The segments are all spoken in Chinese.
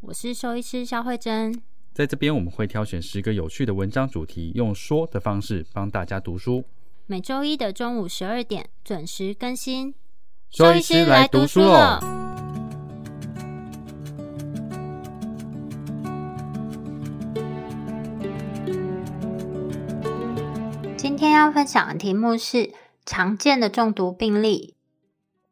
我是兽医师肖慧珍。在这边我们会挑选十个有趣的文章主题，用说的方式帮大家读书。每周一的中午十二点准时更新。兽医师来读书喽！今天要分享的题目是常见的中毒病例。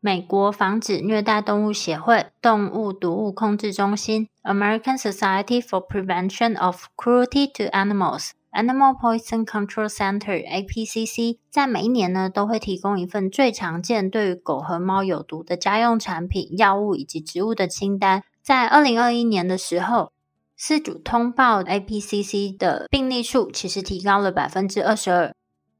美国防止虐待动物协会动物毒物控制中心 （American Society for Prevention of Cruelty to Animals, Animal Poison Control Center，APCC） 在每一年呢都会提供一份最常见对于狗和猫有毒的家用产品、药物以及植物的清单。在二零二一年的时候，饲主通报 APCC 的病例数其实提高了百分之二十二。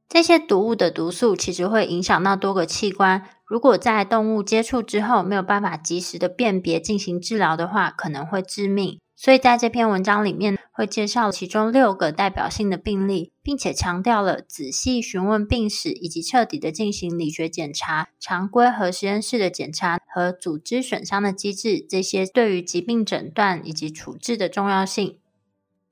这些毒物的毒素其实会影响到多个器官。如果在动物接触之后没有办法及时的辨别进行治疗的话，可能会致命。所以在这篇文章里面会介绍其中六个代表性的病例，并且强调了仔细询问病史以及彻底的进行理学检查、常规和实验室的检查和组织损伤的机制这些对于疾病诊断以及处置的重要性。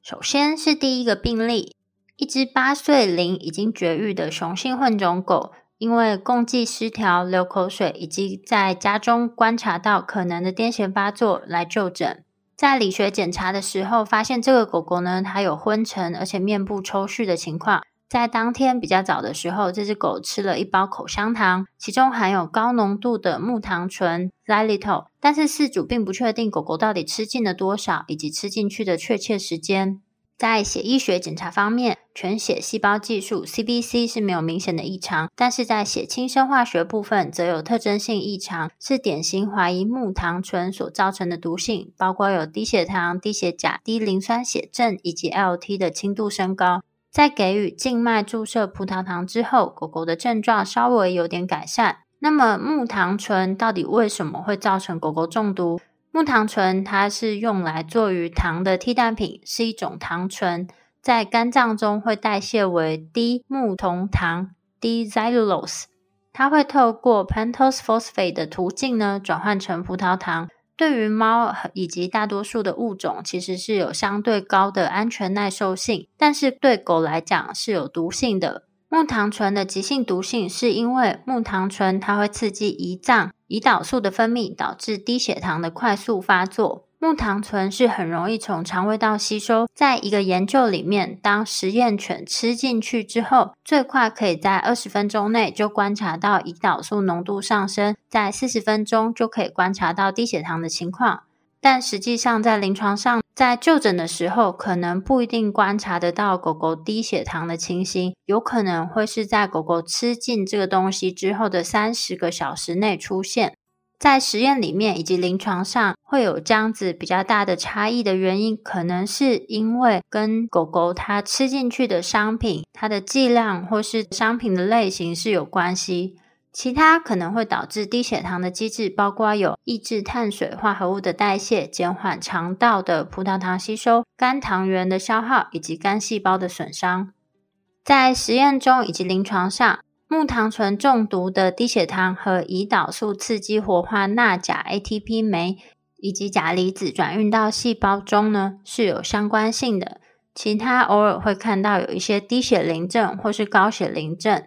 首先是第一个病例，一只八岁龄已经绝育的雄性混种狗。因为共济失调、流口水，以及在家中观察到可能的癫痫发作来就诊，在理学检查的时候，发现这个狗狗呢，它有昏沉而且面部抽搐的情况。在当天比较早的时候，这只狗吃了一包口香糖，其中含有高浓度的木糖醇 （xylitol），但是饲主并不确定狗狗到底吃进了多少，以及吃进去的确切时间。在血液学检查方面，全血细胞计数 （CBC） 是没有明显的异常，但是在血清生化学部分则有特征性异常，是典型怀疑木糖醇所造成的毒性，包括有低血糖、低血钾、低磷酸血症以及 LT 的轻度升高。在给予静脉注射葡萄糖之后，狗狗的症状稍微有点改善。那么木糖醇到底为什么会造成狗狗中毒？木糖醇它是用来做于糖的替代品，是一种糖醇，在肝脏中会代谢为低木酮糖 （D-xylulose），它会透过 pentose phosphate 的途径呢转换成葡萄糖。对于猫以及大多数的物种，其实是有相对高的安全耐受性，但是对狗来讲是有毒性的。木糖醇的急性毒性是因为木糖醇它会刺激胰脏胰岛素的分泌，导致低血糖的快速发作。木糖醇是很容易从肠胃道吸收，在一个研究里面，当实验犬吃进去之后，最快可以在二十分钟内就观察到胰岛素浓度上升，在四十分钟就可以观察到低血糖的情况。但实际上，在临床上，在就诊的时候，可能不一定观察得到狗狗低血糖的情形，有可能会是在狗狗吃进这个东西之后的三十个小时内出现。在实验里面以及临床上会有这样子比较大的差异的原因，可能是因为跟狗狗它吃进去的商品、它的剂量或是商品的类型是有关系。其他可能会导致低血糖的机制，包括有抑制碳水化合物的代谢、减缓肠道的葡萄糖吸收、肝糖原的消耗以及肝细胞的损伤。在实验中以及临床上，木糖醇中毒的低血糖和胰岛素刺激活化钠钾 ATP 酶以及钾离子转运到细胞中呢是有相关性的。其他偶尔会看到有一些低血磷症或是高血磷症。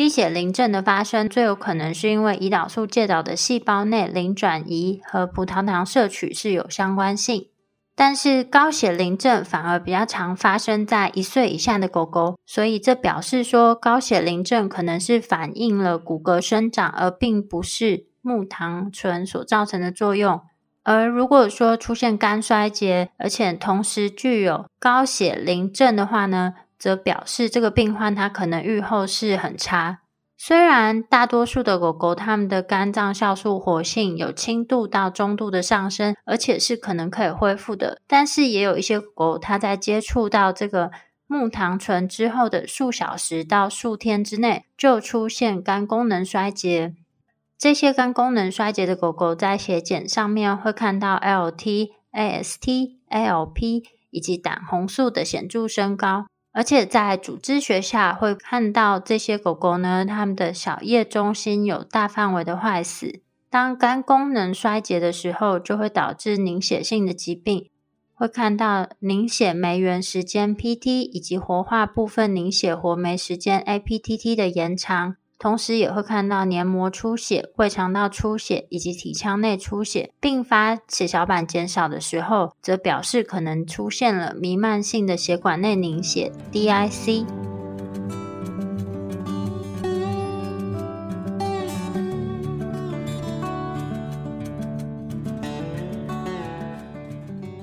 低血磷症的发生最有可能是因为胰岛素介导的细胞内磷转移和葡萄糖摄取是有相关性，但是高血磷症反而比较常发生在一岁以下的狗狗，所以这表示说高血磷症可能是反映了骨骼生长，而并不是木糖醇所造成的作用。而如果说出现肝衰竭，而且同时具有高血磷症的话呢？则表示这个病患他可能预后是很差，虽然大多数的狗狗，它们的肝脏酵素活性有轻度到中度的上升，而且是可能可以恢复的，但是也有一些狗，它在接触到这个木糖醇之后的数小时到数天之内，就出现肝功能衰竭。这些肝功能衰竭的狗狗，在血检上面会看到 LT、AST、ALP 以及胆红素的显著升高。而且在组织学下会看到这些狗狗呢，它们的小叶中心有大范围的坏死。当肝功能衰竭的时候，就会导致凝血性的疾病，会看到凝血酶原时间 （PT） 以及活化部分凝血活酶时间 （APTT） 的延长。同时也会看到黏膜出血、胃肠道出血以及体腔内出血，并发血小板减少的时候，则表示可能出现了弥漫性的血管内凝血 （DIC）。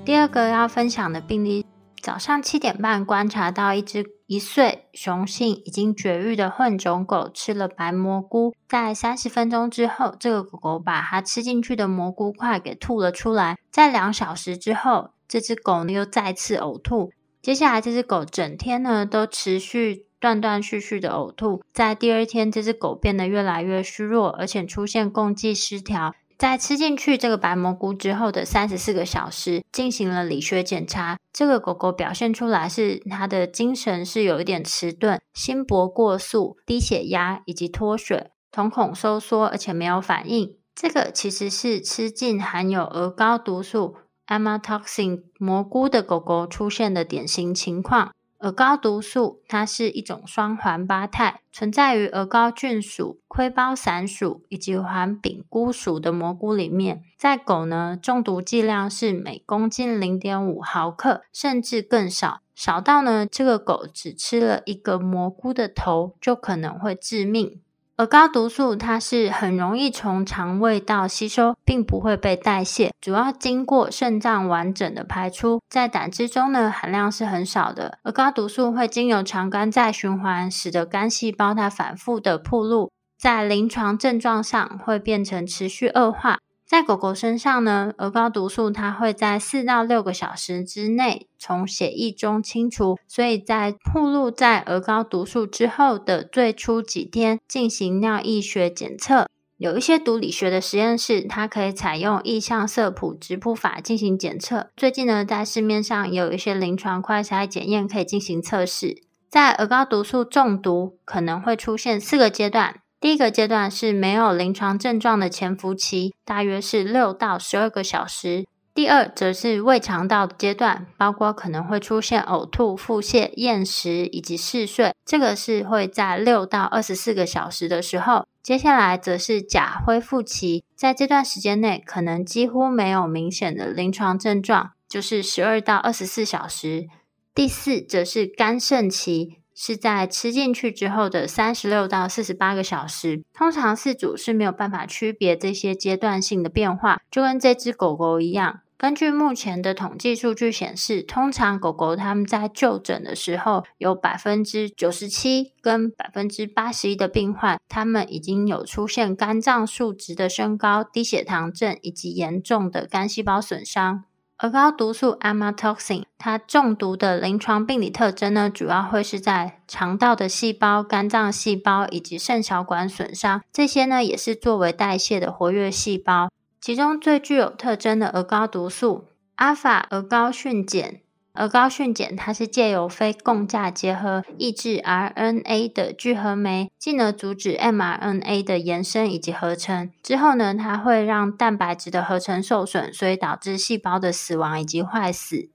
第二个要分享的病例。早上七点半，观察到一只一岁雄性已经绝育的混种狗吃了白蘑菇，在三十分钟之后，这个狗狗把它吃进去的蘑菇块给吐了出来。在两小时之后，这只狗呢又再次呕吐。接下来，这只狗整天呢都持续断断续续的呕吐。在第二天，这只狗变得越来越虚弱，而且出现共济失调。在吃进去这个白蘑菇之后的三十四个小时，进行了理学检查。这个狗狗表现出来是它的精神是有一点迟钝、心搏过速、低血压以及脱水、瞳孔收缩，而且没有反应。这个其实是吃进含有鹅膏毒素 amatoxin 蘑菇的狗狗出现的典型情况。鹅膏毒素，它是一种双环八肽，存在于鹅膏菌属、盔包伞属以及环柄菇属的蘑菇里面。在狗呢，中毒剂量是每公斤零点五毫克，甚至更少，少到呢，这个狗只吃了一个蘑菇的头就可能会致命。而高毒素它是很容易从肠胃道吸收，并不会被代谢，主要经过肾脏完整的排出，在胆汁中呢含量是很少的。而高毒素会经由肠肝再循环，使得肝细胞它反复的铺路，在临床症状上会变成持续恶化。在狗狗身上呢，鹅膏毒素它会在四到六个小时之内从血液中清除，所以在暴露在鹅膏毒素之后的最初几天进行尿液学检测。有一些毒理学的实验室，它可以采用意向色谱质谱法进行检测。最近呢，在市面上有一些临床快筛检验可以进行测试。在鹅膏毒素中毒可能会出现四个阶段。第一个阶段是没有临床症状的潜伏期，大约是六到十二个小时。第二则是胃肠道的阶段，包括可能会出现呕吐、腹泻、厌食以及嗜睡，这个是会在六到二十四个小时的时候。接下来则是假恢复期，在这段时间内可能几乎没有明显的临床症状，就是十二到二十四小时。第四则是肝肾期。是在吃进去之后的三十六到四十八个小时，通常饲主是没有办法区别这些阶段性的变化，就跟这只狗狗一样。根据目前的统计数据显示，通常狗狗它们在就诊的时候，有百分之九十七跟百分之八十一的病患，他们已经有出现肝脏数值的升高、低血糖症以及严重的肝细胞损伤。鹅膏毒素 amatoxin，它中毒的临床病理特征呢，主要会是在肠道的细胞、肝脏细胞以及肾小管损伤，这些呢也是作为代谢的活跃细胞。其中最具有特征的鹅膏毒素阿法鹅膏蕈碱。鹅膏蕈碱，它是借由非共价结合抑制 RNA 的聚合酶，进而阻止 mRNA 的延伸以及合成。之后呢，它会让蛋白质的合成受损，所以导致细胞的死亡以及坏死。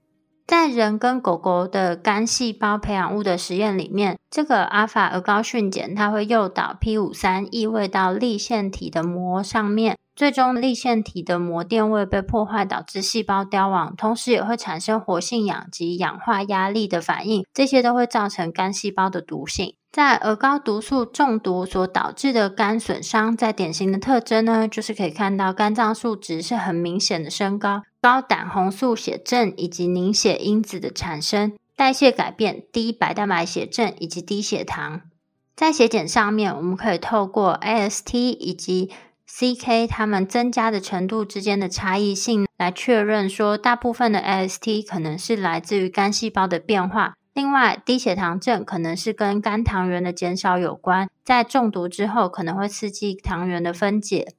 在人跟狗狗的肝细胞培养物的实验里面，这个阿法鹅膏蕈碱，它会诱导 P 五三异位到立腺体的膜上面。最终，立腺体的膜电位被破坏，导致细胞凋亡，同时也会产生活性氧及氧化压力的反应，这些都会造成肝细胞的毒性。在鹅膏毒素中毒所导致的肝损伤，在典型的特征呢，就是可以看到肝脏数值是很明显的升高，高胆红素血症以及凝血因子的产生，代谢改变，低白蛋白血症以及低血糖。在血检上面，我们可以透过 AST 以及 CK 它们增加的程度之间的差异性来确认，说大部分的 AST 可能是来自于肝细胞的变化。另外，低血糖症可能是跟肝糖原的减少有关，在中毒之后可能会刺激糖原的分解。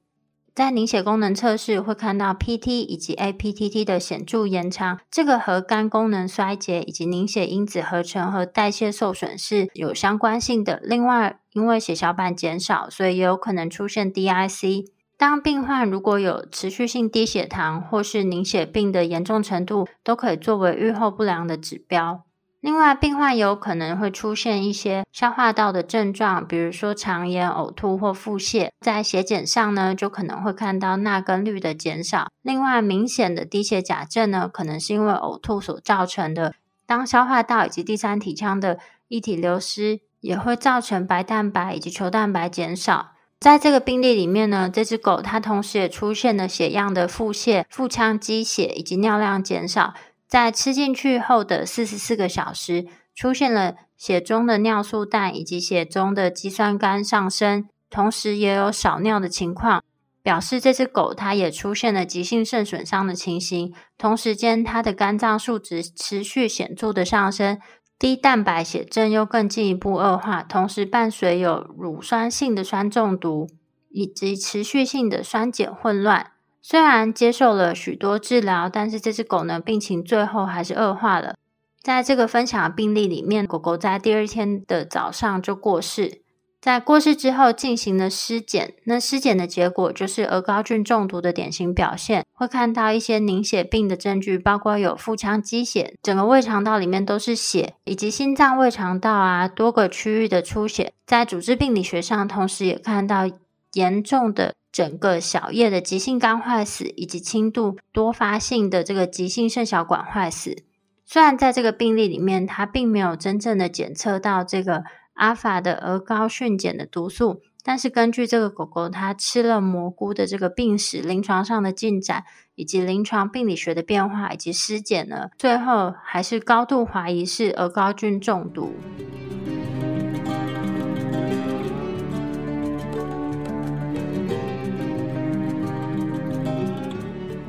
在凝血功能测试会看到 PT 以及 APTT 的显著延长，这个和肝功能衰竭以及凝血因子合成和代谢受损是有相关性的。另外，因为血小板减少，所以也有可能出现 DIC。当病患如果有持续性低血糖或是凝血病的严重程度，都可以作为预后不良的指标。另外，病患有可能会出现一些消化道的症状，比如说肠炎、呕吐或腹泻。在血检上呢，就可能会看到钠跟氯的减少。另外，明显的低血钾症呢，可能是因为呕吐所造成的。当消化道以及第三体腔的液体流失，也会造成白蛋白以及球蛋白减少。在这个病例里面呢，这只狗它同时也出现了血样的腹泻、腹腔积血以及尿量减少。在吃进去后的四十四个小时，出现了血中的尿素氮以及血中的肌酸酐上升，同时也有少尿的情况，表示这只狗它也出现了急性肾损伤的情形。同时间，它的肝脏数值持续显著的上升，低蛋白血症又更进一步恶化，同时伴随有乳酸性的酸中毒以及持续性的酸碱混乱。虽然接受了许多治疗，但是这只狗呢，病情最后还是恶化了。在这个分享的病例里面，狗狗在第二天的早上就过世。在过世之后进行了尸检，那尸检的结果就是鹅膏菌中毒的典型表现，会看到一些凝血病的证据，包括有腹腔积血，整个胃肠道里面都是血，以及心脏、胃肠道啊多个区域的出血。在组织病理学上，同时也看到严重的。整个小叶的急性肝坏死，以及轻度多发性的这个急性肾小管坏死，虽然在这个病例里面，它并没有真正的检测到这个阿法的鹅膏菌碱的毒素，但是根据这个狗狗它吃了蘑菇的这个病史、临床上的进展，以及临床病理学的变化以及尸检呢，最后还是高度怀疑是鹅膏菌中毒。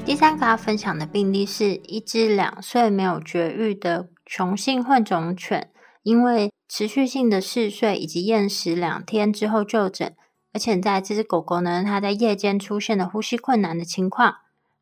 第三个要分享的病例是一只两岁没有绝育的雄性混种犬，因为持续性的嗜睡以及厌食两天之后就诊，而且在这只狗狗呢，它在夜间出现了呼吸困难的情况。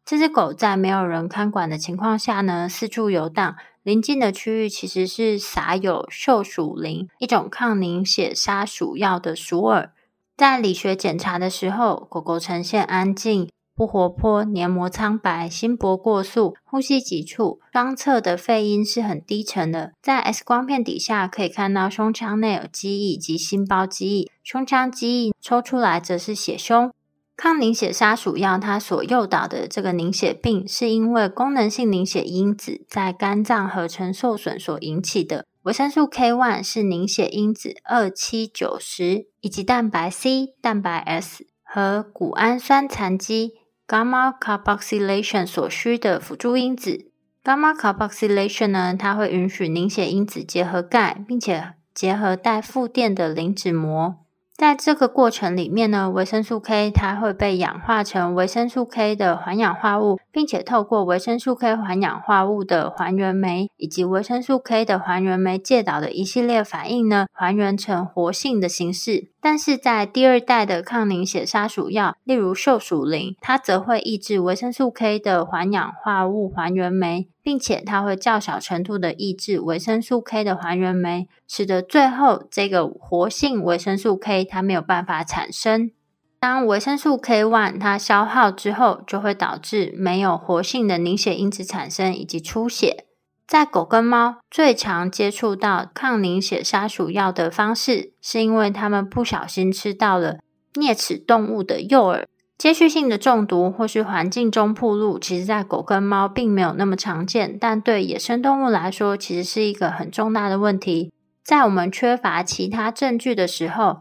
这只狗在没有人看管的情况下呢，四处游荡，临近的区域其实是撒有溴鼠灵，一种抗凝血杀鼠药的鼠饵。在理学检查的时候，狗狗呈现安静。不活泼，黏膜苍白，心搏过速，呼吸急促，双侧的肺音是很低沉的。在 X 光片底下可以看到胸腔内有积液及心包积液，胸腔积液抽出来则是血胸。抗凝血杀鼠药它所诱导的这个凝血病，是因为功能性凝血因子在肝脏合成受损所引起的。维生素 K one 是凝血因子二七九十，以及蛋白 C、蛋白 S 和谷氨酸残基。Gamma carboxylation 所需的辅助因子，gamma carboxylation 呢，它会允许凝血因子结合钙，并且结合带负电的磷脂膜。在这个过程里面呢，维生素 K 它会被氧化成维生素 K 的环氧化物，并且透过维生素 K 环氧化物的还原酶以及维生素 K 的还原酶介导的一系列反应呢，还原成活性的形式。但是在第二代的抗凝血杀鼠药，例如溴鼠灵，它则会抑制维生素 K 的环氧化物还原酶。并且它会较小程度的抑制维生素 K 的还原酶，使得最后这个活性维生素 K 它没有办法产生。当维生素 K one 它消耗之后，就会导致没有活性的凝血因子产生以及出血。在狗跟猫最常接触到抗凝血杀鼠药的方式，是因为它们不小心吃到了啮齿动物的诱饵。接续性的中毒或是环境中暴露，其实在狗跟猫并没有那么常见，但对野生动物来说，其实是一个很重大的问题。在我们缺乏其他证据的时候，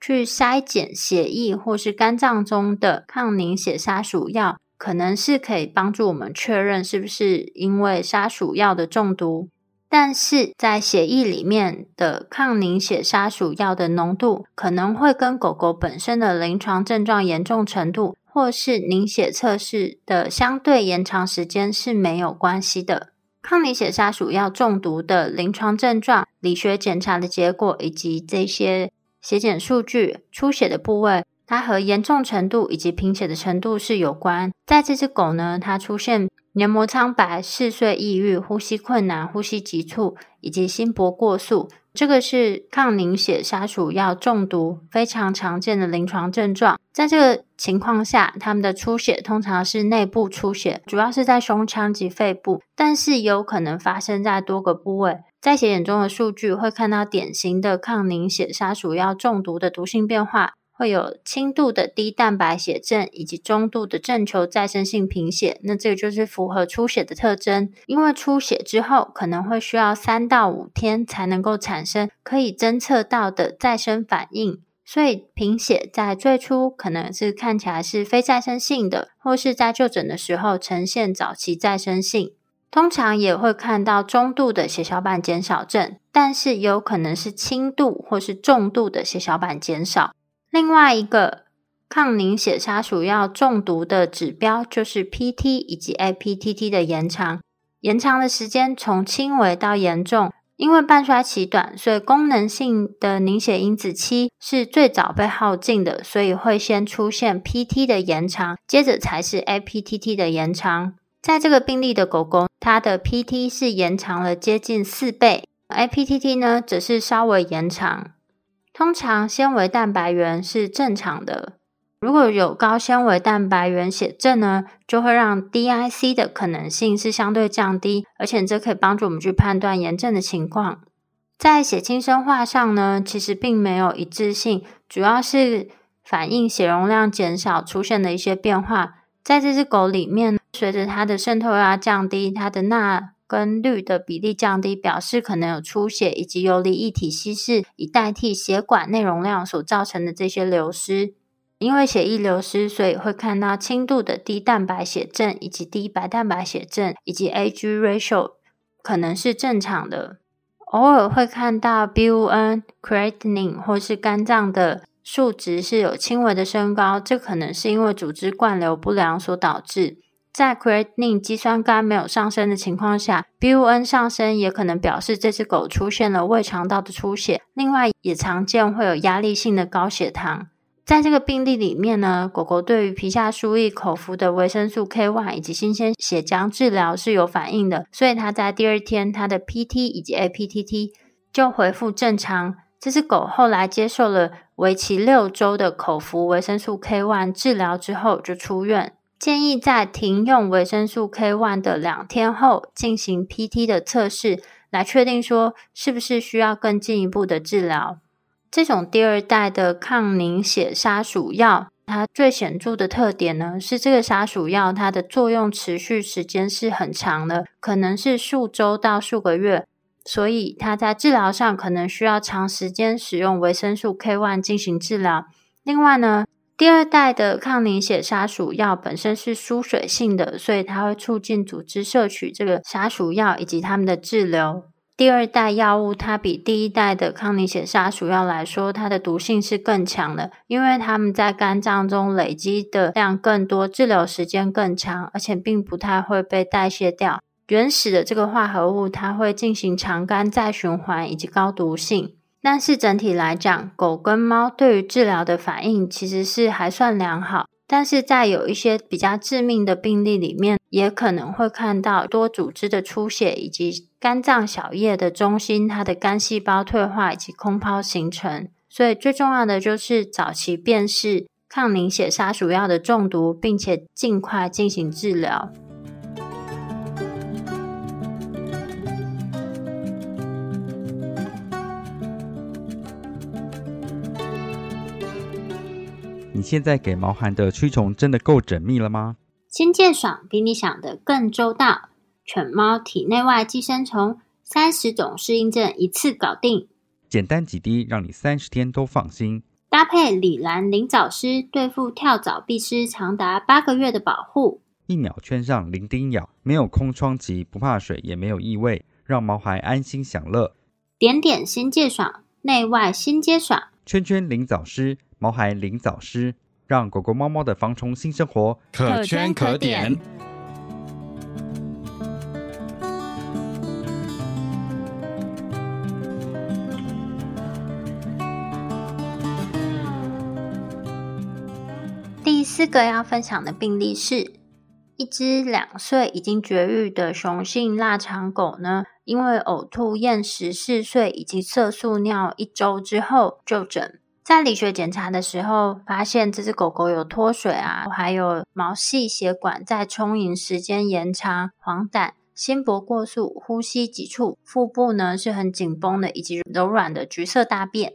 去筛检血液或是肝脏中的抗凝血杀鼠药，可能是可以帮助我们确认是不是因为杀鼠药的中毒。但是在血液里面的抗凝血杀鼠药的浓度，可能会跟狗狗本身的临床症状严重程度，或是凝血测试的相对延长时间是没有关系的。抗凝血杀鼠药中毒的临床症状、理学检查的结果以及这些血检数据、出血的部位，它和严重程度以及贫血的程度是有关。在这只狗呢，它出现。黏膜苍白、嗜睡、抑郁、呼吸困难、呼吸急促以及心搏过速，这个是抗凝血杀鼠药中毒非常常见的临床症状。在这个情况下，他们的出血通常是内部出血，主要是在胸腔及肺部，但是有可能发生在多个部位。在血检中的数据会看到典型的抗凝血杀鼠药中毒的毒性变化。会有轻度的低蛋白血症，以及中度的正球再生性贫血。那这个就是符合出血的特征。因为出血之后可能会需要三到五天才能够产生可以侦测到的再生反应，所以贫血在最初可能是看起来是非再生性的，或是在就诊的时候呈现早期再生性。通常也会看到中度的血小板减少症，但是有可能是轻度或是重度的血小板减少。另外一个抗凝血杀鼠药中毒的指标就是 PT 以及 APTT 的延长，延长的时间从轻微到严重。因为半衰期短，所以功能性的凝血因子期是最早被耗尽的，所以会先出现 PT 的延长，接着才是 APTT 的延长。在这个病例的狗狗，它的 PT 是延长了接近四倍，APTT 呢则是稍微延长。通常纤维蛋白原是正常的，如果有高纤维蛋白原血症呢，就会让 DIC 的可能性是相对降低，而且这可以帮助我们去判断炎症的情况。在血清生化上呢，其实并没有一致性，主要是反映血容量减少出现的一些变化。在这只狗里面，随着它的渗透压降低，它的钠。跟氯的比例降低，表示可能有出血以及游离液体稀释，以代替血管内容量所造成的这些流失。因为血液流失，所以会看到轻度的低蛋白血症以及低白蛋白血症，以及 Ag ratio 可能是正常的。偶尔会看到 BUN、creatinine 或是肝脏的数值是有轻微的升高，这可能是因为组织灌流不良所导致。在 creatinine 肌酸酐没有上升的情况下，BUN 上升也可能表示这只狗出现了胃肠道的出血。另外，也常见会有压力性的高血糖。在这个病例里面呢，狗狗对于皮下输液口服的维生素 K one 以及新鲜血浆治疗是有反应的，所以它在第二天它的 PT 以及 APTT 就恢复正常。这只狗后来接受了为期六周的口服维生素 K one 治疗之后就出院。建议在停用维生素 K one 的两天后进行 PT 的测试，来确定说是不是需要更进一步的治疗。这种第二代的抗凝血杀鼠药，它最显著的特点呢，是这个杀鼠药它的作用持续时间是很长的，可能是数周到数个月，所以它在治疗上可能需要长时间使用维生素 K one 进行治疗。另外呢。第二代的抗凝血杀鼠药本身是疏水性的，所以它会促进组织摄取这个杀鼠药以及它们的滞留。第二代药物它比第一代的抗凝血杀鼠药来说，它的毒性是更强的，因为它们在肝脏中累积的量更多，滞留时间更长，而且并不太会被代谢掉。原始的这个化合物它会进行肠肝再循环以及高毒性。但是整体来讲，狗跟猫对于治疗的反应其实是还算良好。但是在有一些比较致命的病例里面，也可能会看到多组织的出血，以及肝脏小叶的中心它的肝细胞退化以及空泡形成。所以最重要的就是早期辨识抗凝血杀鼠药的中毒，并且尽快进行治疗。你现在给毛孩的驱虫真的够缜密了吗？新健爽比你想的更周到，犬猫体内外寄生虫三十种适应症一次搞定，简单几滴让你三十天都放心。搭配李兰灵藻湿，对付跳蚤必虱长达八个月的保护。一秒圈上零叮咬，没有空窗期，不怕水，也没有异味。让毛孩安心享乐。点点心戒爽，内外新接爽。圈圈领早师，毛孩领早师，让狗狗猫猫的防虫新生活可圈可点。第四个要分享的病例是，一只两岁已经绝育的雄性腊肠狗呢，因为呕吐、厌食、嗜睡以及色素尿一周之后就诊，在理学检查的时候，发现这只狗狗有脱水啊，还有毛细血管在充盈时间延长、黄疸、心搏过速、呼吸急促、腹部呢是很紧绷的，以及柔软的橘色大便。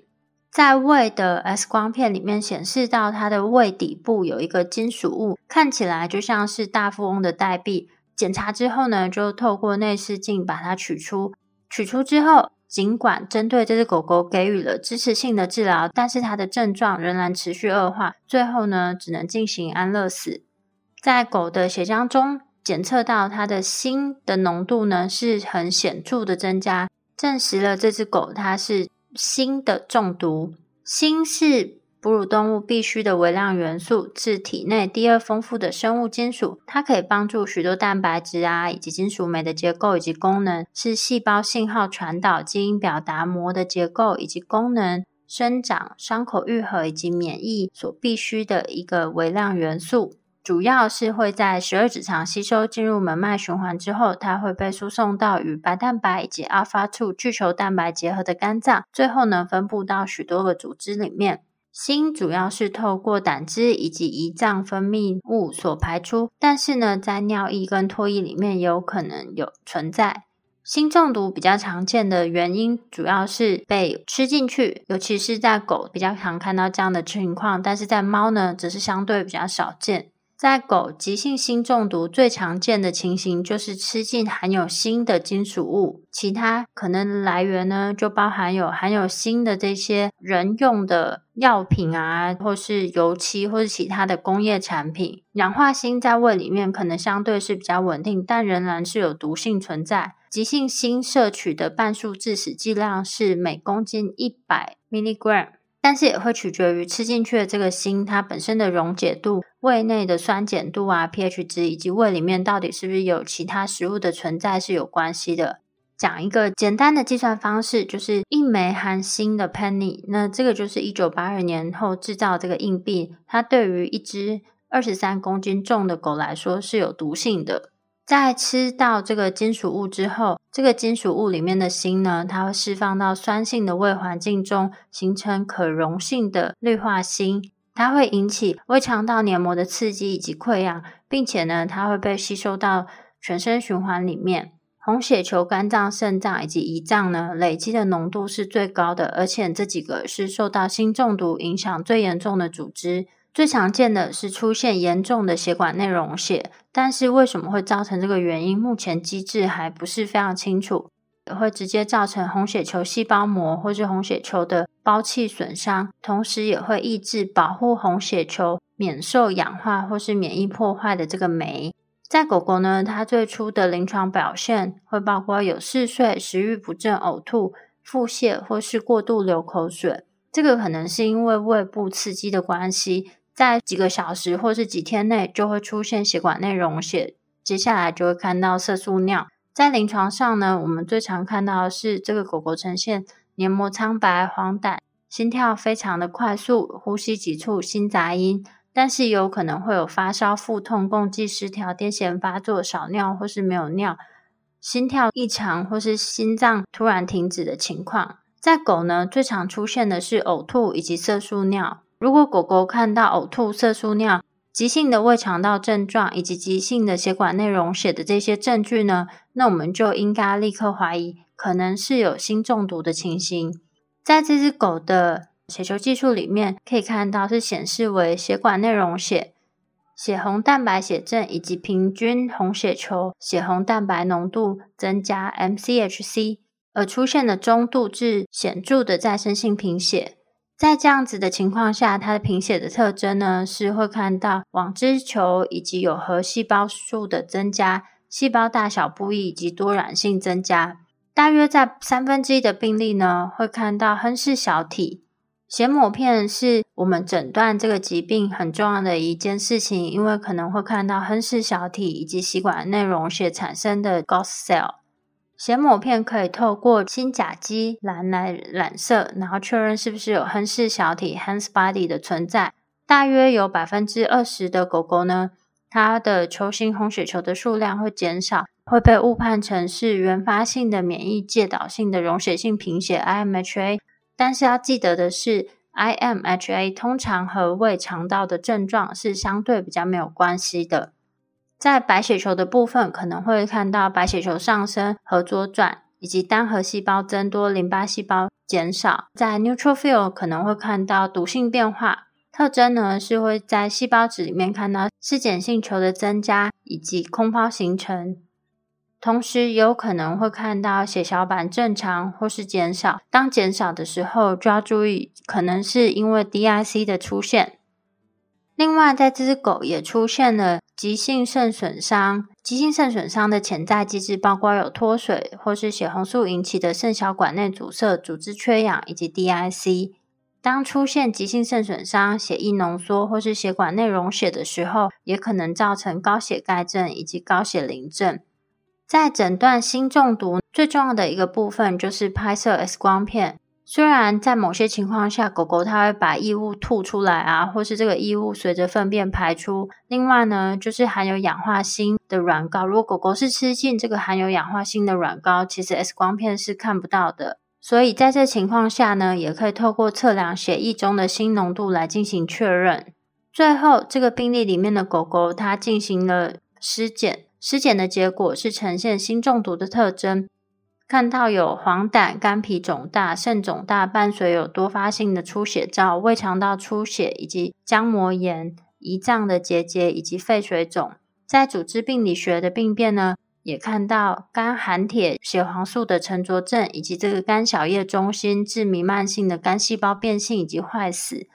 在胃的 X 光片里面显示到，它的胃底部有一个金属物，看起来就像是大富翁的代币。检查之后呢，就透过内视镜把它取出。取出之后，尽管针对这只狗狗给予了支持性的治疗，但是它的症状仍然持续恶化，最后呢，只能进行安乐死。在狗的血浆中检测到它的锌的浓度呢，是很显著的增加，证实了这只狗它是。锌的中毒，锌是哺乳动物必需的微量元素，是体内第二丰富的生物金属。它可以帮助许多蛋白质啊，以及金属酶的结构以及功能，是细胞信号传导、基因表达膜的结构以及功能、生长、伤口愈合以及免疫所必需的一个微量元素。主要是会在十二指肠吸收进入门脉循环之后，它会被输送到与白蛋白以及 alpha two 巨球蛋白结合的肝脏，最后呢分布到许多个组织里面。锌主要是透过胆汁以及胰脏分泌物所排出，但是呢在尿液跟唾液里面有可能有存在。锌中毒比较常见的原因主要是被吃进去，尤其是在狗比较常看到这样的情况，但是在猫呢则是相对比较少见。在狗急性锌中毒最常见的情形就是吃进含有锌的金属物，其他可能来源呢就包含有含有锌的这些人用的药品啊，或是油漆，或是其他的工业产品。氧化锌在胃里面可能相对是比较稳定，但仍然是有毒性存在。急性锌摄取的半数致死剂量是每公斤一百 milligram。但是也会取决于吃进去的这个锌，它本身的溶解度、胃内的酸碱度啊、pH 值，以及胃里面到底是不是有其他食物的存在是有关系的。讲一个简单的计算方式，就是一枚含锌的 penny，那这个就是一九八二年后制造这个硬币，它对于一只二十三公斤重的狗来说是有毒性的。在吃到这个金属物之后，这个金属物里面的锌呢，它会释放到酸性的胃环境中，形成可溶性的氯化锌，它会引起胃肠道黏膜的刺激以及溃疡，并且呢，它会被吸收到全身循环里面。红血球、肝脏、肾脏以及胰脏呢，累积的浓度是最高的，而且这几个是受到锌中毒影响最严重的组织。最常见的是出现严重的血管内溶血，但是为什么会造成这个原因，目前机制还不是非常清楚。也会直接造成红血球细胞膜或是红血球的胞器损伤，同时也会抑制保护红血球免受氧化或是免疫破坏的这个酶。在狗狗呢，它最初的临床表现会包括有嗜睡、食欲不振、呕吐、腹泻或是过度流口水。这个可能是因为胃部刺激的关系。在几个小时或是几天内就会出现血管内溶血，接下来就会看到色素尿。在临床上呢，我们最常看到的是这个狗狗呈现黏膜苍白、黄疸、心跳非常的快速、呼吸急促、心杂音，但是有可能会有发烧、腹痛、共济失调、癫痫发作、少尿或是没有尿、心跳异常或是心脏突然停止的情况。在狗呢，最常出现的是呕吐以及色素尿。如果狗狗看到呕吐、色素尿、急性的胃肠道症状以及急性的血管内溶血的这些证据呢，那我们就应该立刻怀疑可能是有锌中毒的情形。在这只狗的血球技术里面，可以看到是显示为血管内溶血、血红蛋白血症以及平均红血球血红蛋白浓度增加 （MCHC） 而出现的中度至显著的再生性贫血。在这样子的情况下，它的贫血的特征呢，是会看到网织球以及有核细胞数的增加，细胞大小不一以及多染性增加。大约在三分之一的病例呢，会看到亨氏小体。血抹片是我们诊断这个疾病很重要的一件事情，因为可能会看到亨氏小体以及血管内溶血产生的 Ghost cell。血抹片可以透过新甲基蓝来染色，然后确认是不是有亨氏小体 （Hans body） 的存在。大约有百分之二十的狗狗呢，它的球形红血球的数量会减少，会被误判成是原发性的免疫介导性的溶血性贫血 （IMHA）。但是要记得的是，IMHA 通常和胃肠道的症状是相对比较没有关系的。在白血球的部分，可能会看到白血球上升和左转，以及单核细胞增多、淋巴细胞减少。在 neutrophil 可能会看到毒性变化，特征呢是会在细胞质里面看到嗜碱性球的增加以及空泡形成。同时有可能会看到血小板正常或是减少，当减少的时候就要注意，可能是因为 DIC 的出现。另外，在这只狗也出现了急性肾损伤，急性肾损伤的潜在机制包括有脱水或是血红素引起的肾小管内阻塞、组织缺氧以及 DIC。当出现急性肾损伤、血液浓缩或是血管内溶血的时候，也可能造成高血钙症以及高血磷症。在诊断锌中毒最重要的一个部分就是拍摄 X 光片。虽然在某些情况下，狗狗它会把异物吐出来啊，或是这个异物随着粪便排出。另外呢，就是含有氧化锌的软膏，如果狗狗是吃进这个含有氧化锌的软膏，其实 X 光片是看不到的。所以在这情况下呢，也可以透过测量血液中的锌浓度来进行确认。最后，这个病例里面的狗狗它进行了尸检。尸检的结果是呈现锌中毒的特征，看到有黄疸、肝脾肿大、肾肿大，伴随有多发性的出血灶、胃肠道出血以及浆膜炎、胰脏的结节以及肺水肿。在组织病理学的病变呢，也看到肝含铁血黄素的沉着症，以及这个肝小叶中心致弥漫性的肝细胞变性以及坏死，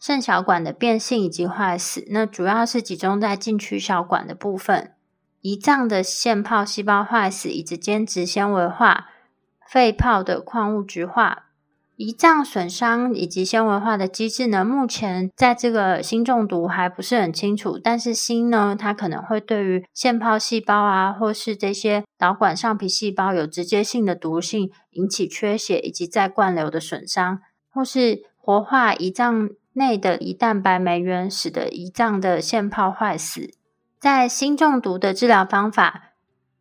肾小管的变性以及坏死。那主要是集中在禁区小管的部分。胰脏的腺泡细胞坏死以及间质纤维化，肺泡的矿物质化，胰脏损伤以及纤维化的机制呢？目前在这个锌中毒还不是很清楚，但是锌呢，它可能会对于腺泡细胞啊，或是这些导管上皮细胞有直接性的毒性，引起缺血以及再灌流的损伤，或是活化胰脏内的胰蛋白酶原，使得胰脏的腺泡坏死。在锌中毒的治疗方法，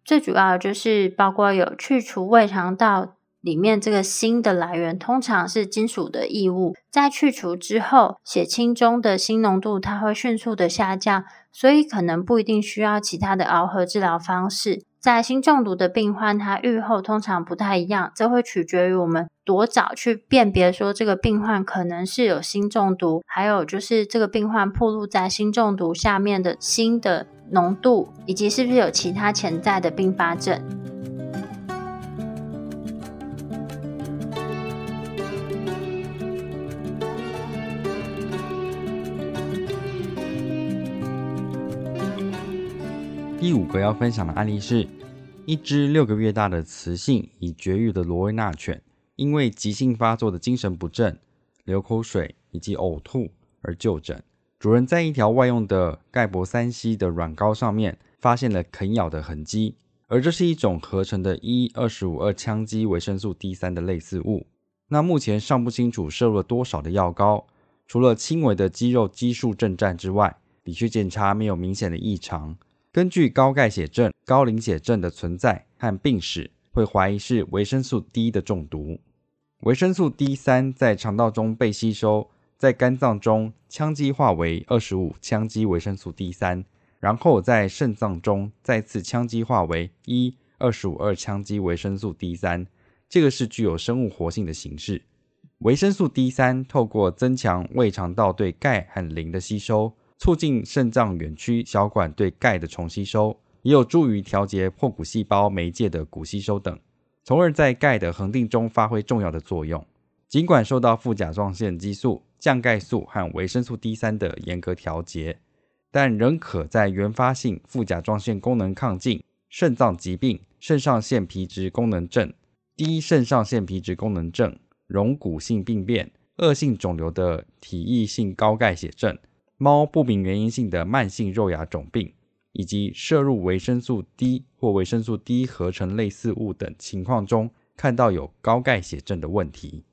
最主要就是包括有去除胃肠道里面这个锌的来源，通常是金属的异物。在去除之后，血清中的锌浓度它会迅速的下降，所以可能不一定需要其他的螯合治疗方式。在锌中毒的病患，他愈后通常不太一样，这会取决于我们多早去辨别说这个病患可能是有锌中毒，还有就是这个病患暴露在锌中毒下面的锌的浓度，以及是不是有其他潜在的并发症。第五个要分享的案例是。一只六个月大的雌性已绝育的罗威纳犬，因为急性发作的精神不振、流口水以及呕吐而就诊。主人在一条外用的钙铂三烯的软膏上面发现了啃咬的痕迹，而这是一种合成的一二十五二羟基维生素 D 三的类似物。那目前尚不清楚摄入了多少的药膏，除了轻微的肌肉激素震颤之外，理学检查没有明显的异常。根据高钙血症、高磷血症的存在和病史，会怀疑是维生素 D 的中毒。维生素 D 三在肠道中被吸收，在肝脏中羟基化为二十五羟基维生素 D 三，然后在肾脏中再次羟基化为一二十五二羟基维生素 D 三。这个是具有生物活性的形式。维生素 D 三透过增强胃肠道对钙和磷的吸收。促进肾脏远区小管对钙的重吸收，也有助于调节破骨细胞媒介的骨吸收等，从而在钙的恒定中发挥重要的作用。尽管受到副甲状腺激素、降钙素和维生素 D 三的严格调节，但仍可在原发性副甲状腺功能亢进、肾脏疾病、肾上腺皮质功能症、低肾上腺皮质功能症、溶骨性病变、恶性肿瘤的体液性高钙血症、猫不明原因性的慢性肉芽肿病，以及摄入维生素 D 或维生素 D 合成类似物等情况中，看到有高钙血症的问题。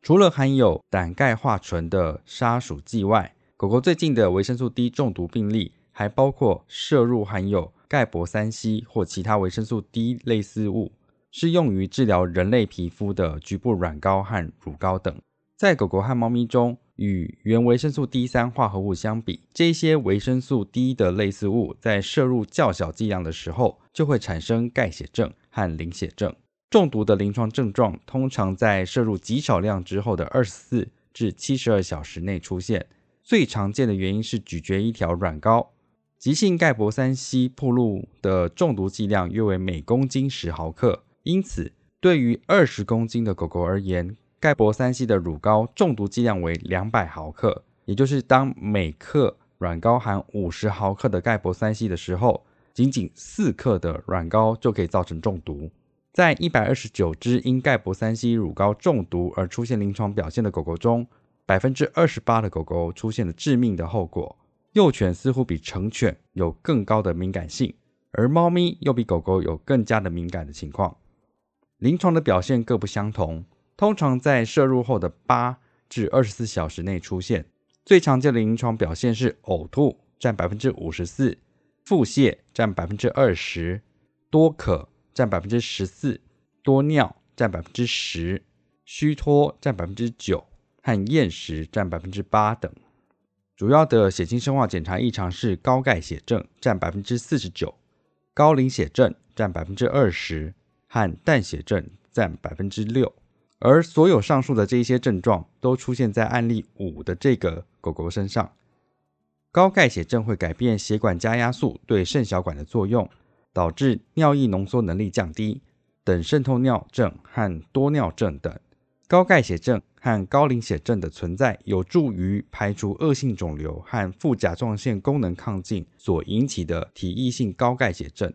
除了含有胆钙化醇的杀鼠剂外，狗狗最近的维生素 D 中毒病例还包括摄入含有钙铂三烯或其他维生素 D 类似物。是用于治疗人类皮肤的局部软膏和乳膏等。在狗狗和猫咪中，与原维生素 D 三化合物相比，这些维生素 D 的类似物在摄入较小剂量的时候，就会产生钙血症和磷血症。中毒的临床症状通常在摄入极少量之后的二十四至七十二小时内出现。最常见的原因是咀嚼一条软膏。急性钙铂三烯暴露的中毒剂量约为每公斤十毫克。因此，对于二十公斤的狗狗而言，钙铂三烯的乳膏中毒剂量为两百毫克，也就是当每克软膏含五十毫克的钙铂三烯的时候，仅仅四克的软膏就可以造成中毒。在一百二十九只因钙铂三烯乳膏中毒而出现临床表现的狗狗中，百分之二十八的狗狗出现了致命的后果。幼犬似乎比成犬有更高的敏感性，而猫咪又比狗狗有更加的敏感的情况。临床的表现各不相同，通常在摄入后的八至二十四小时内出现。最常见的临床表现是呕吐，占百分之五十四；腹泻占百分之二十；多渴占百分之十四；多尿占百分之十；虚脱占百分之九；和厌食占百分之八等。主要的血清生化检查异常是高钙血症，占百分之四十九；高磷血症占百分之二十。和氮血症占百分之六，而所有上述的这一些症状都出现在案例五的这个狗狗身上。高钙血症会改变血管加压素对肾小管的作用，导致尿液浓缩能力降低等渗透尿症和多尿症等。高钙血症和高磷血症的存在有助于排除恶性肿瘤和副甲状腺功能亢进所引起的体液性高钙血症。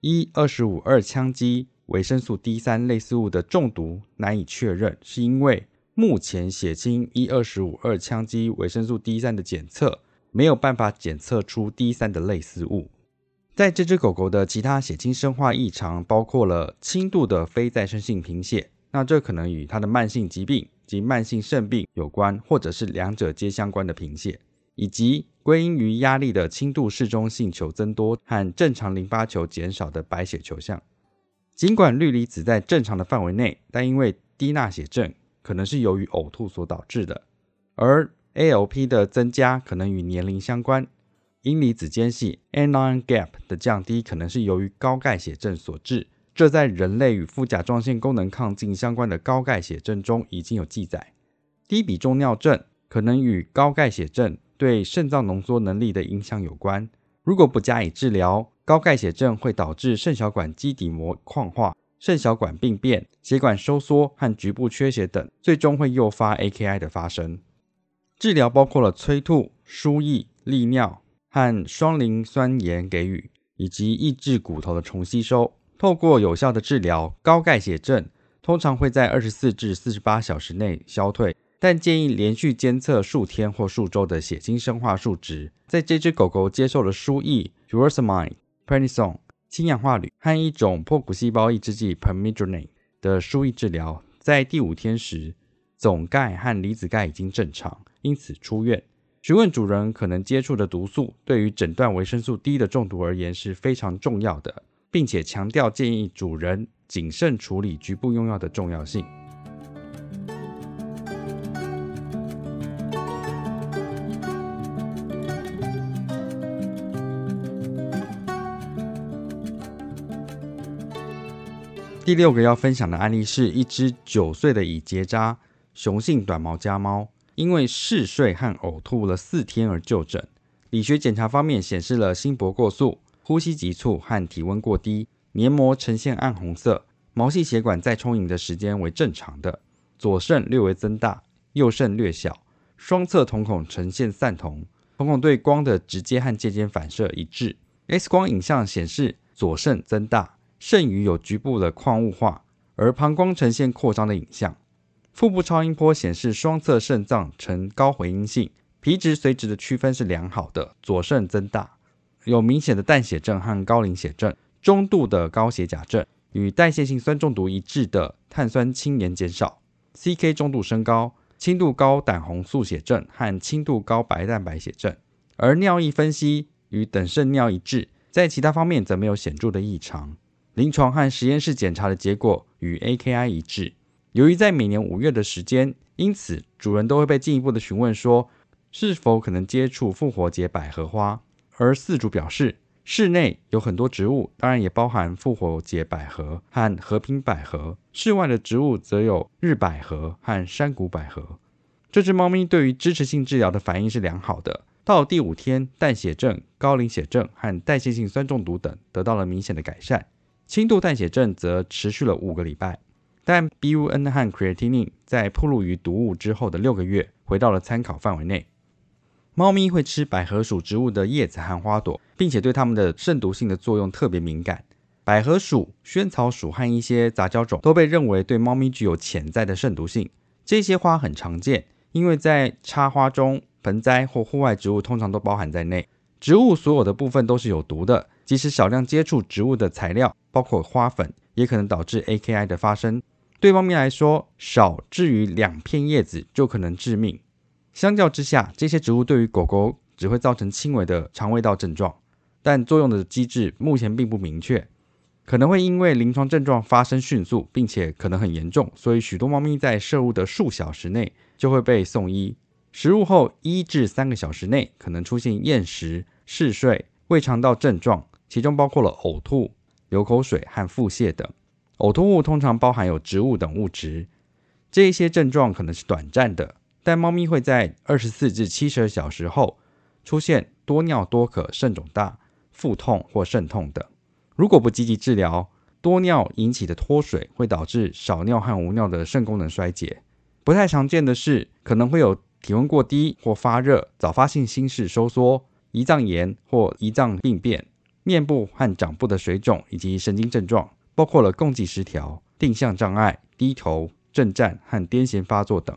一二十五二羟基。维生素 D 三类似物的中毒难以确认，是因为目前血清一二十五二羟基维生素 D 三的检测没有办法检测出 D 三的类似物。在这只狗狗的其他血清生化异常包括了轻度的非再生性贫血，那这可能与它的慢性疾病及慢性肾病有关，或者是两者皆相关的贫血，以及归因于压力的轻度嗜中性球增多和正常淋巴球减少的白血球项。尽管氯离子在正常的范围内，但因为低钠血症可能是由于呕吐所导致的，而 ALP 的增加可能与年龄相关。阴离子间隙 anion gap 的降低可能是由于高钙血症所致，这在人类与副甲状腺功能亢进相关的高钙血症中已经有记载。低比重尿症可能与高钙血症对肾脏浓缩能力的影响有关，如果不加以治疗。高钙血症会导致肾小管基底膜矿化、肾小管病变、血管收缩和局部缺血等，最终会诱发 AKI 的发生。治疗包括了催吐、输液、利尿和双磷酸盐给予，以及抑制骨头的重吸收。透过有效的治疗，高钙血症通常会在二十四至四十八小时内消退，但建议连续监测数天或数周的血清生化数值。在这只狗狗接受了输液 u r o s a m i n e。prednisone、氢氧化铝和一种破骨细胞抑制剂 permethrin 的输液治疗，在第五天时，总钙和离子钙已经正常，因此出院。询问主人可能接触的毒素，对于诊断维生素 D 的中毒而言是非常重要的，并且强调建议主人谨慎处理局部用药的重要性。第六个要分享的案例是一只九岁的已结扎雄性短毛家猫，因为嗜睡和呕吐了四天而就诊。理学检查方面显示了心搏过速、呼吸急促和体温过低，黏膜呈现暗红色，毛细血管再充盈的时间为正常的，左肾略微增大，右肾略小，双侧瞳孔呈现散瞳，瞳孔对光的直接和间接反射一致。X 光影像显示左肾增大。肾盂有局部的矿物化，而膀胱呈现扩张的影像。腹部超音波显示双侧肾脏呈高回音性，皮质髓质的区分是良好的，左肾增大，有明显的淡血症和高磷血症，中度的高血钾症，与代谢性酸中毒一致的碳酸氢盐减少，CK 中度升高，轻度高胆红素血症和轻度高白蛋白血症，而尿液分析与等渗尿一致，在其他方面则没有显著的异常。临床和实验室检查的结果与 AKI 一致。由于在每年五月的时间，因此主人都会被进一步的询问说是否可能接触复活节百合花。而饲主表示，室内有很多植物，当然也包含复活节百合和和平百合；室外的植物则有日百合和山谷百合。这只猫咪对于支持性治疗的反应是良好的。到第五天，淡血症、高磷血症和代谢性酸中毒等得到了明显的改善，轻度淡血症则持续了五个礼拜。但 BUN 和 creatinine 在暴露于毒物之后的六个月回到了参考范围内。猫咪会吃百合属植物的叶子和花朵，并且对它们的肾毒性的作用特别敏感。百合属、萱草属和一些杂交种都被认为对猫咪具有潜在的肾毒性。这些花很常见，因为在插花中，盆栽或户外植物通常都包含在内。植物所有的部分都是有毒的，即使少量接触植物的材料，包括花粉，也可能导致 AKI 的发生。对猫咪来说，少至于两片叶子就可能致命。相较之下，这些植物对于狗狗只会造成轻微的肠胃道症状，但作用的机制目前并不明确。可能会因为临床症状发生迅速，并且可能很严重，所以许多猫咪在摄入的数小时内就会被送医。食物后一至三个小时内可能出现厌食、嗜睡、胃肠道症状，其中包括了呕吐、流口水和腹泻等。呕吐物通常包含有植物等物质，这一些症状可能是短暂的，但猫咪会在二十四至七十二小时后出现多尿多渴、肾肿大、腹痛或肾痛等。如果不积极治疗，多尿引起的脱水会导致少尿和无尿的肾功能衰竭。不太常见的是，可能会有体温过低或发热、早发性心室收缩、胰脏炎或胰脏病变、面部和掌部的水肿以及神经症状。包括了共济失调、定向障碍、低头、震颤和癫痫发作等。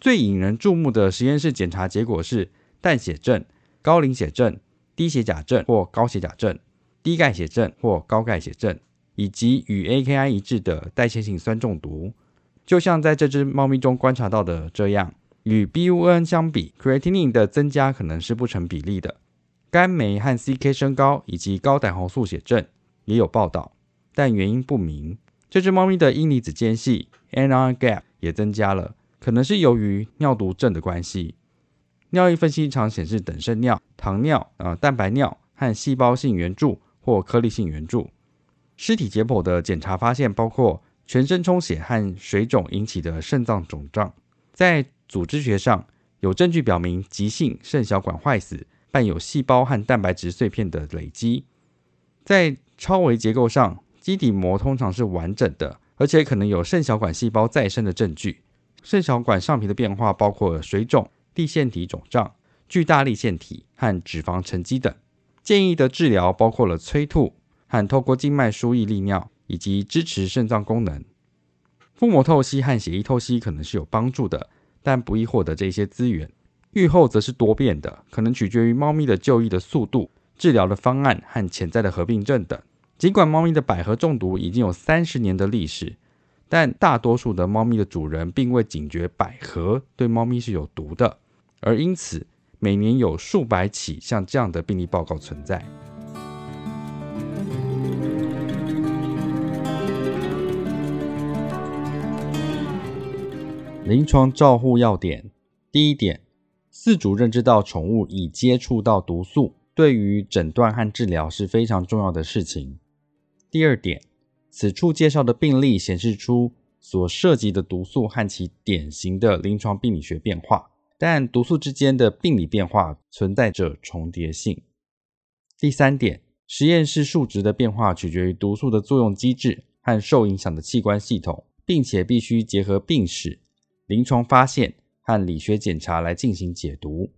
最引人注目的实验室检查结果是淡血症、高磷血症、低血钾症或高血钾症、低钙血症或高钙血症，以及与 AKI 一致的代谢性酸中毒。就像在这只猫咪中观察到的这样，与 BUN 相比，creatinine 的增加可能是不成比例的。肝酶和 CK 升高以及高胆红素血症也有报道。但原因不明。这只猫咪的阴离子间隙 （NR gap） 也增加了，可能是由于尿毒症的关系。尿液分析常显示等渗尿、糖尿、呃蛋白尿和细胞性圆柱或颗粒性圆柱。尸体解剖的检查发现，包括全身充血和水肿引起的肾脏肿胀。在组织学上，有证据表明急性肾小管坏死伴有细胞和蛋白质碎片的累积。在超微结构上，基底膜通常是完整的，而且可能有肾小管细胞再生的证据。肾小管上皮的变化包括水肿、地腺体肿胀、巨大粒腺体和脂肪沉积等。建议的治疗包括了催吐和透过静脉输液利尿，以及支持肾脏功能。腹膜透析和血液透析可能是有帮助的，但不易获得这些资源。愈后则是多变的，可能取决于猫咪的就医的速度、治疗的方案和潜在的合并症等。尽管猫咪的百合中毒已经有三十年的历史，但大多数的猫咪的主人并未警觉百合对猫咪是有毒的，而因此每年有数百起像这样的病例报告存在。临床照护要点：第一点，饲主认知到宠物已接触到毒素，对于诊断和治疗是非常重要的事情。第二点，此处介绍的病例显示出所涉及的毒素和其典型的临床病理学变化，但毒素之间的病理变化存在着重叠性。第三点，实验室数值的变化取决于毒素的作用机制和受影响的器官系统，并且必须结合病史、临床发现和理学检查来进行解读。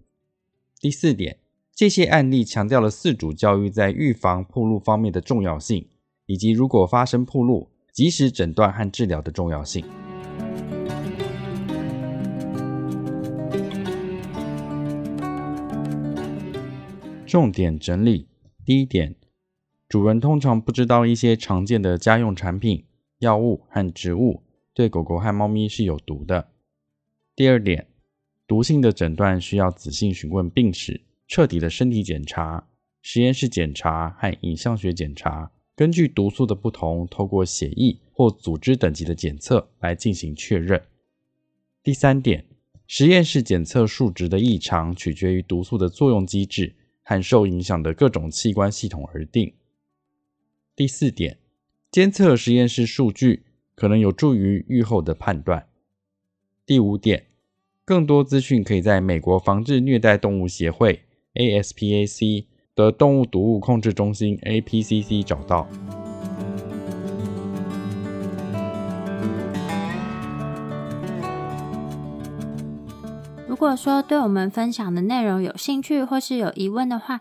第四点，这些案例强调了饲主教育在预防铺路方面的重要性。以及如果发生铺路，及时诊断和治疗的重要性。重点整理：第一点，主人通常不知道一些常见的家用产品、药物和植物对狗狗和猫咪是有毒的。第二点，毒性的诊断需要仔细询问病史、彻底的身体检查、实验室检查和影像学检查，根据毒素的不同，透过血液或组织等级的检测来进行确认。第三点，实验室检测数值的异常取决于毒素的作用机制。和受影响的各种器官系统而定。第四点，监测实验室数据可能有助于预后的判断。第五点，更多资讯可以在美国防治虐待动物协会 （ASPAC） 的动物毒物控制中心 （APCC） 找到。如果说对我们分享的内容有兴趣或是有疑问的话，